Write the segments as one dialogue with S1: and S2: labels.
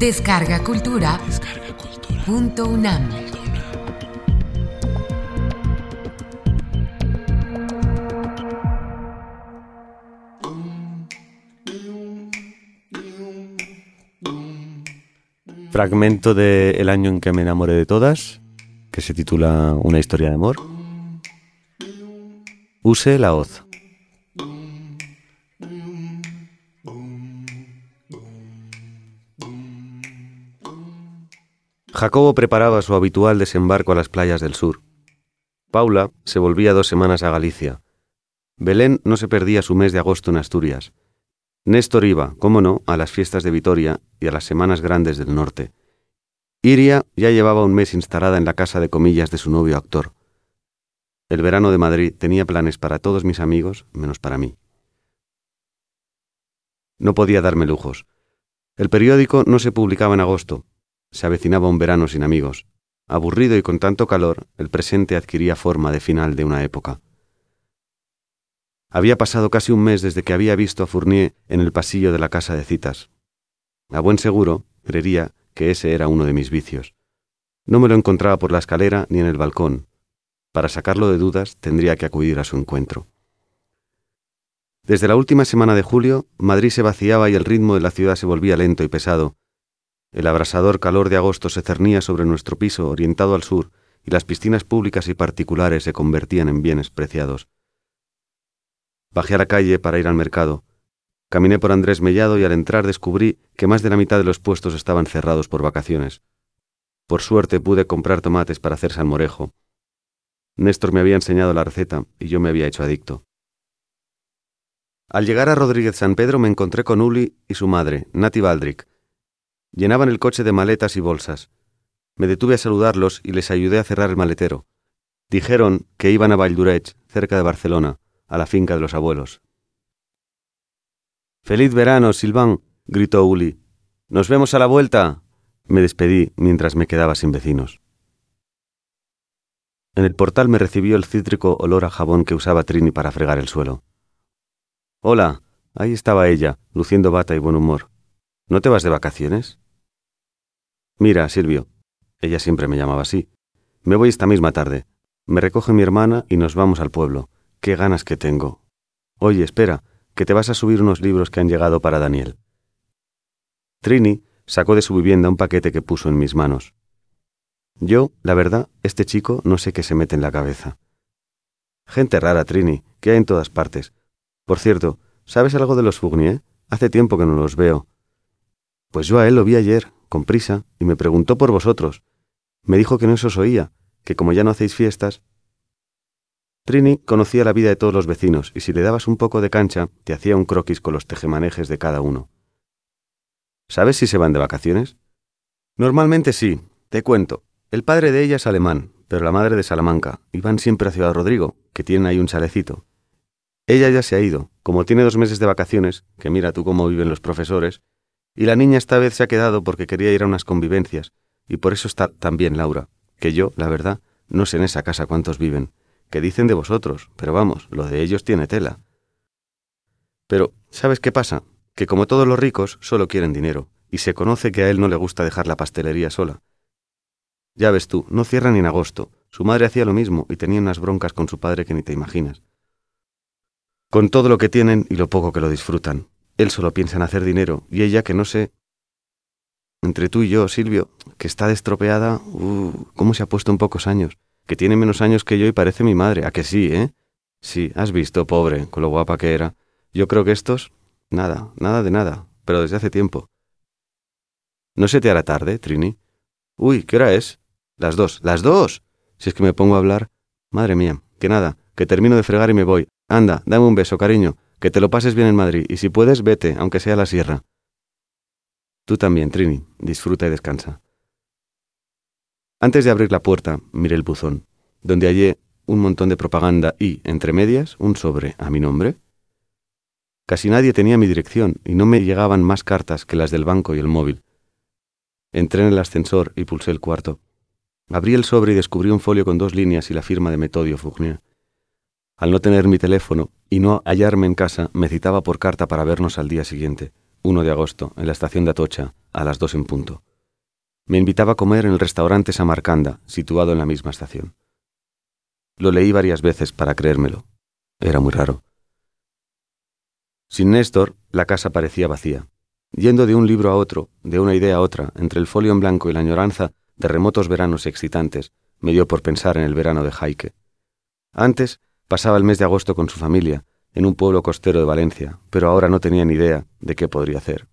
S1: Descarga Cultura. Punto UNAM.
S2: Fragmento de El año en que me enamoré de todas, que se titula Una historia de amor. Use la hoz. Jacobo preparaba su habitual desembarco a las playas del sur. Paula se volvía dos semanas a Galicia. Belén no se perdía su mes de agosto en Asturias. Néstor iba, cómo no, a las fiestas de Vitoria y a las semanas grandes del norte. Iria ya llevaba un mes instalada en la casa de comillas de su novio actor. El verano de Madrid tenía planes para todos mis amigos, menos para mí. No podía darme lujos. El periódico no se publicaba en agosto. Se avecinaba un verano sin amigos. Aburrido y con tanto calor, el presente adquiría forma de final de una época. Había pasado casi un mes desde que había visto a Fournier en el pasillo de la casa de citas. A buen seguro, creería que ese era uno de mis vicios. No me lo encontraba por la escalera ni en el balcón. Para sacarlo de dudas tendría que acudir a su encuentro. Desde la última semana de julio, Madrid se vaciaba y el ritmo de la ciudad se volvía lento y pesado. El abrasador calor de agosto se cernía sobre nuestro piso orientado al sur y las piscinas públicas y particulares se convertían en bienes preciados. Bajé a la calle para ir al mercado. Caminé por Andrés Mellado y al entrar descubrí que más de la mitad de los puestos estaban cerrados por vacaciones. Por suerte pude comprar tomates para hacer salmorejo. Néstor me había enseñado la receta y yo me había hecho adicto. Al llegar a Rodríguez San Pedro me encontré con Uli y su madre, Nati Baldrick. Llenaban el coche de maletas y bolsas. Me detuve a saludarlos y les ayudé a cerrar el maletero. Dijeron que iban a Valldurech, cerca de Barcelona, a la finca de los abuelos. Feliz verano, Silván, gritó Uli. Nos vemos a la vuelta. Me despedí mientras me quedaba sin vecinos. En el portal me recibió el cítrico olor a jabón que usaba Trini para fregar el suelo. Hola, ahí estaba ella, luciendo bata y buen humor. ¿No te vas de vacaciones? Mira, Silvio, ella siempre me llamaba así. Me voy esta misma tarde. Me recoge mi hermana y nos vamos al pueblo. Qué ganas que tengo. Oye, espera, que te vas a subir unos libros que han llegado para Daniel. Trini sacó de su vivienda un paquete que puso en mis manos. Yo, la verdad, este chico no sé qué se mete en la cabeza. Gente rara, Trini, que hay en todas partes. Por cierto, ¿sabes algo de los Fournier? Hace tiempo que no los veo. Pues yo a él lo vi ayer, con prisa, y me preguntó por vosotros. Me dijo que no se os oía, que como ya no hacéis fiestas, Trini conocía la vida de todos los vecinos y si le dabas un poco de cancha, te hacía un croquis con los tejemanejes de cada uno. ¿Sabes si se van de vacaciones? Normalmente sí, te cuento. El padre de ella es alemán, pero la madre de Salamanca, y van siempre a Ciudad Rodrigo, que tienen ahí un chalecito. Ella ya se ha ido, como tiene dos meses de vacaciones, que mira tú cómo viven los profesores, y la niña esta vez se ha quedado porque quería ir a unas convivencias, y por eso está tan bien Laura, que yo, la verdad, no sé en esa casa cuántos viven que dicen de vosotros, pero vamos, lo de ellos tiene tela. Pero, ¿sabes qué pasa? Que como todos los ricos, solo quieren dinero, y se conoce que a él no le gusta dejar la pastelería sola. Ya ves tú, no cierran ni en agosto. Su madre hacía lo mismo y tenía unas broncas con su padre que ni te imaginas. Con todo lo que tienen y lo poco que lo disfrutan. Él solo piensa en hacer dinero, y ella que no sé... Entre tú y yo, Silvio, que está destropeada, uh, ¿cómo se ha puesto en pocos años? que tiene menos años que yo y parece mi madre. ¿A que sí, eh? Sí, has visto, pobre, con lo guapa que era. Yo creo que estos... Nada, nada de nada, pero desde hace tiempo. ¿No se te hará tarde, Trini? Uy, ¿qué hora es? Las dos. ¡Las dos! Si es que me pongo a hablar. Madre mía, que nada, que termino de fregar y me voy. Anda, dame un beso, cariño, que te lo pases bien en Madrid, y si puedes, vete, aunque sea a la sierra. Tú también, Trini, disfruta y descansa. Antes de abrir la puerta, miré el buzón, donde hallé un montón de propaganda y, entre medias, un sobre a mi nombre. Casi nadie tenía mi dirección y no me llegaban más cartas que las del banco y el móvil. Entré en el ascensor y pulsé el cuarto. Abrí el sobre y descubrí un folio con dos líneas y la firma de Metodio Fournier. Al no tener mi teléfono y no hallarme en casa, me citaba por carta para vernos al día siguiente, 1 de agosto, en la estación de Atocha, a las dos en punto. Me invitaba a comer en el restaurante Samarcanda, situado en la misma estación. Lo leí varias veces para creérmelo. Era muy raro. Sin Néstor, la casa parecía vacía. Yendo de un libro a otro, de una idea a otra, entre el folio en blanco y la añoranza de remotos veranos excitantes, me dio por pensar en el verano de Jaike. Antes pasaba el mes de agosto con su familia, en un pueblo costero de Valencia, pero ahora no tenía ni idea de qué podría hacer.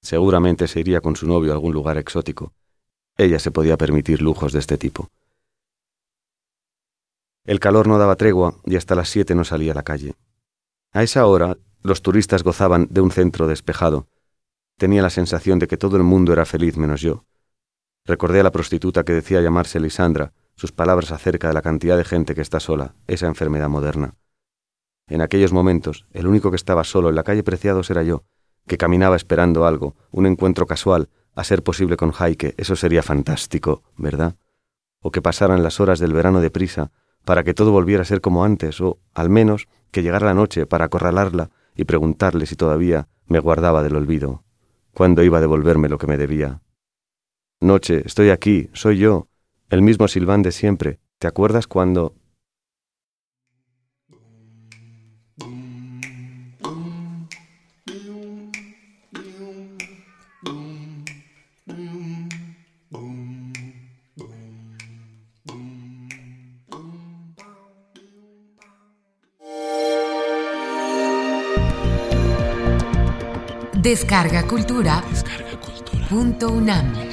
S2: Seguramente se iría con su novio a algún lugar exótico. Ella se podía permitir lujos de este tipo. El calor no daba tregua y hasta las siete no salía a la calle. A esa hora los turistas gozaban de un centro despejado. Tenía la sensación de que todo el mundo era feliz menos yo. Recordé a la prostituta que decía llamarse Lisandra, sus palabras acerca de la cantidad de gente que está sola, esa enfermedad moderna. En aquellos momentos, el único que estaba solo en la calle Preciados era yo, que caminaba esperando algo, un encuentro casual, a ser posible con Jaike, eso sería fantástico, ¿verdad? O que pasaran las horas del verano deprisa, para que todo volviera a ser como antes, o, al menos, que llegara la noche para acorralarla y preguntarle si todavía me guardaba del olvido, cuándo iba a devolverme lo que me debía. Noche, estoy aquí, soy yo, el mismo Silván de siempre. ¿Te acuerdas cuando...
S1: Descarga Cultura. Descarga Cultura. Punto UNAM.